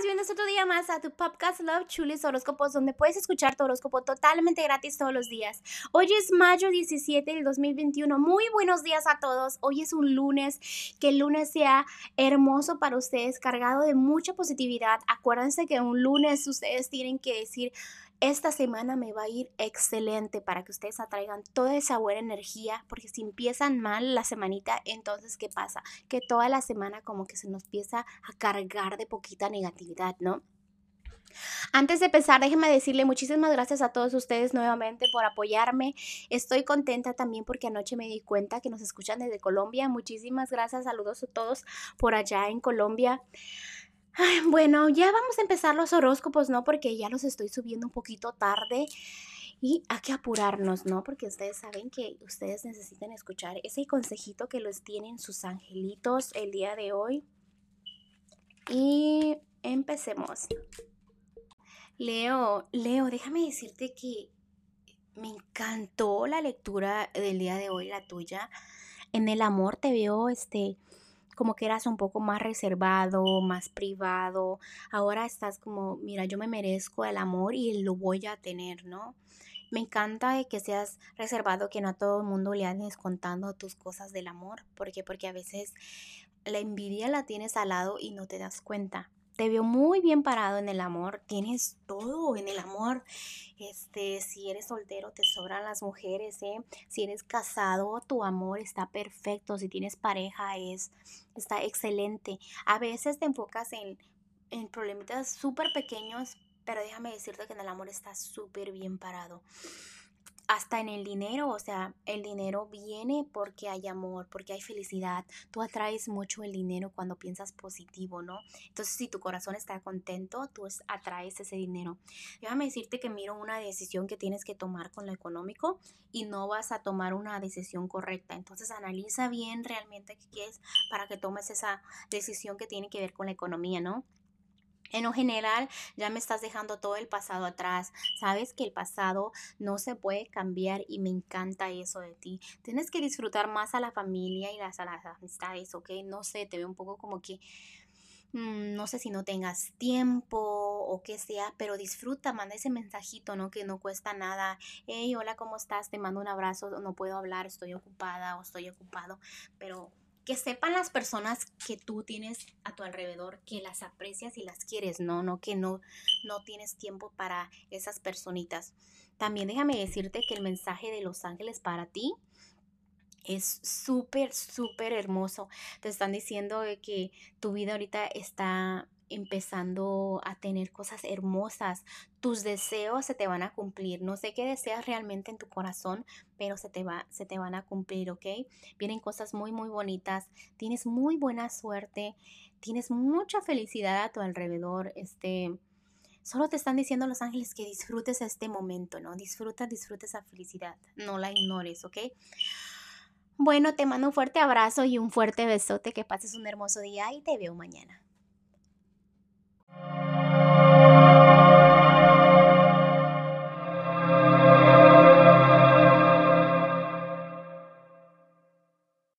bienvenidos otro día más a tu podcast Love Chulis Horóscopos, donde puedes escuchar tu horóscopo totalmente gratis todos los días. Hoy es mayo 17 del 2021. Muy buenos días a todos. Hoy es un lunes. Que el lunes sea hermoso para ustedes, cargado de mucha positividad. Acuérdense que un lunes ustedes tienen que decir esta semana me va a ir excelente para que ustedes atraigan toda esa buena energía, porque si empiezan mal la semanita, entonces ¿qué pasa? Que toda la semana como que se nos empieza a cargar de poquita negatividad, ¿no? Antes de empezar, déjenme decirle muchísimas gracias a todos ustedes nuevamente por apoyarme. Estoy contenta también porque anoche me di cuenta que nos escuchan desde Colombia. Muchísimas gracias, saludos a todos por allá en Colombia bueno, ya vamos a empezar los horóscopos, ¿no? Porque ya los estoy subiendo un poquito tarde. Y hay que apurarnos, ¿no? Porque ustedes saben que ustedes necesitan escuchar ese consejito que los tienen sus angelitos el día de hoy. Y empecemos. Leo, Leo, déjame decirte que me encantó la lectura del día de hoy, la tuya. En el amor te veo, este, como que eras un poco más reservado, más privado. Ahora estás como, mira, yo me merezco el amor y lo voy a tener, ¿no? Me encanta que seas reservado, que no a todo el mundo le andes contando tus cosas del amor. ¿Por qué? Porque a veces la envidia la tienes al lado y no te das cuenta te veo muy bien parado en el amor, tienes todo en el amor. Este, si eres soltero, te sobran las mujeres, ¿eh? Si eres casado, tu amor está perfecto. Si tienes pareja, es, está excelente. A veces te enfocas en, en problemitas súper pequeños, pero déjame decirte que en el amor está súper bien parado hasta en el dinero, o sea, el dinero viene porque hay amor, porque hay felicidad. Tú atraes mucho el dinero cuando piensas positivo, ¿no? Entonces, si tu corazón está contento, tú atraes ese dinero. Déjame decirte que miro una decisión que tienes que tomar con lo económico y no vas a tomar una decisión correcta. Entonces, analiza bien realmente qué quieres para que tomes esa decisión que tiene que ver con la economía, ¿no? En lo general, ya me estás dejando todo el pasado atrás. Sabes que el pasado no se puede cambiar y me encanta eso de ti. Tienes que disfrutar más a la familia y las, a las amistades, ¿ok? No sé, te veo un poco como que, mm, no sé si no tengas tiempo o qué sea, pero disfruta, manda ese mensajito, ¿no? Que no cuesta nada. Hey, hola, ¿cómo estás? Te mando un abrazo, no puedo hablar, estoy ocupada o estoy ocupado, pero que sepan las personas que tú tienes a tu alrededor, que las aprecias y las quieres, no, no, que no, no tienes tiempo para esas personitas. También déjame decirte que el mensaje de los ángeles para ti es súper, súper hermoso. Te están diciendo que tu vida ahorita está empezando a tener cosas hermosas. Tus deseos se te van a cumplir. No sé qué deseas realmente en tu corazón, pero se te, va, se te van a cumplir, ¿ok? Vienen cosas muy, muy bonitas. Tienes muy buena suerte. Tienes mucha felicidad a tu alrededor. Este, solo te están diciendo los ángeles que disfrutes este momento, ¿no? Disfruta, disfruta esa felicidad. No la ignores, ¿ok? Bueno, te mando un fuerte abrazo y un fuerte besote. Que pases un hermoso día y te veo mañana.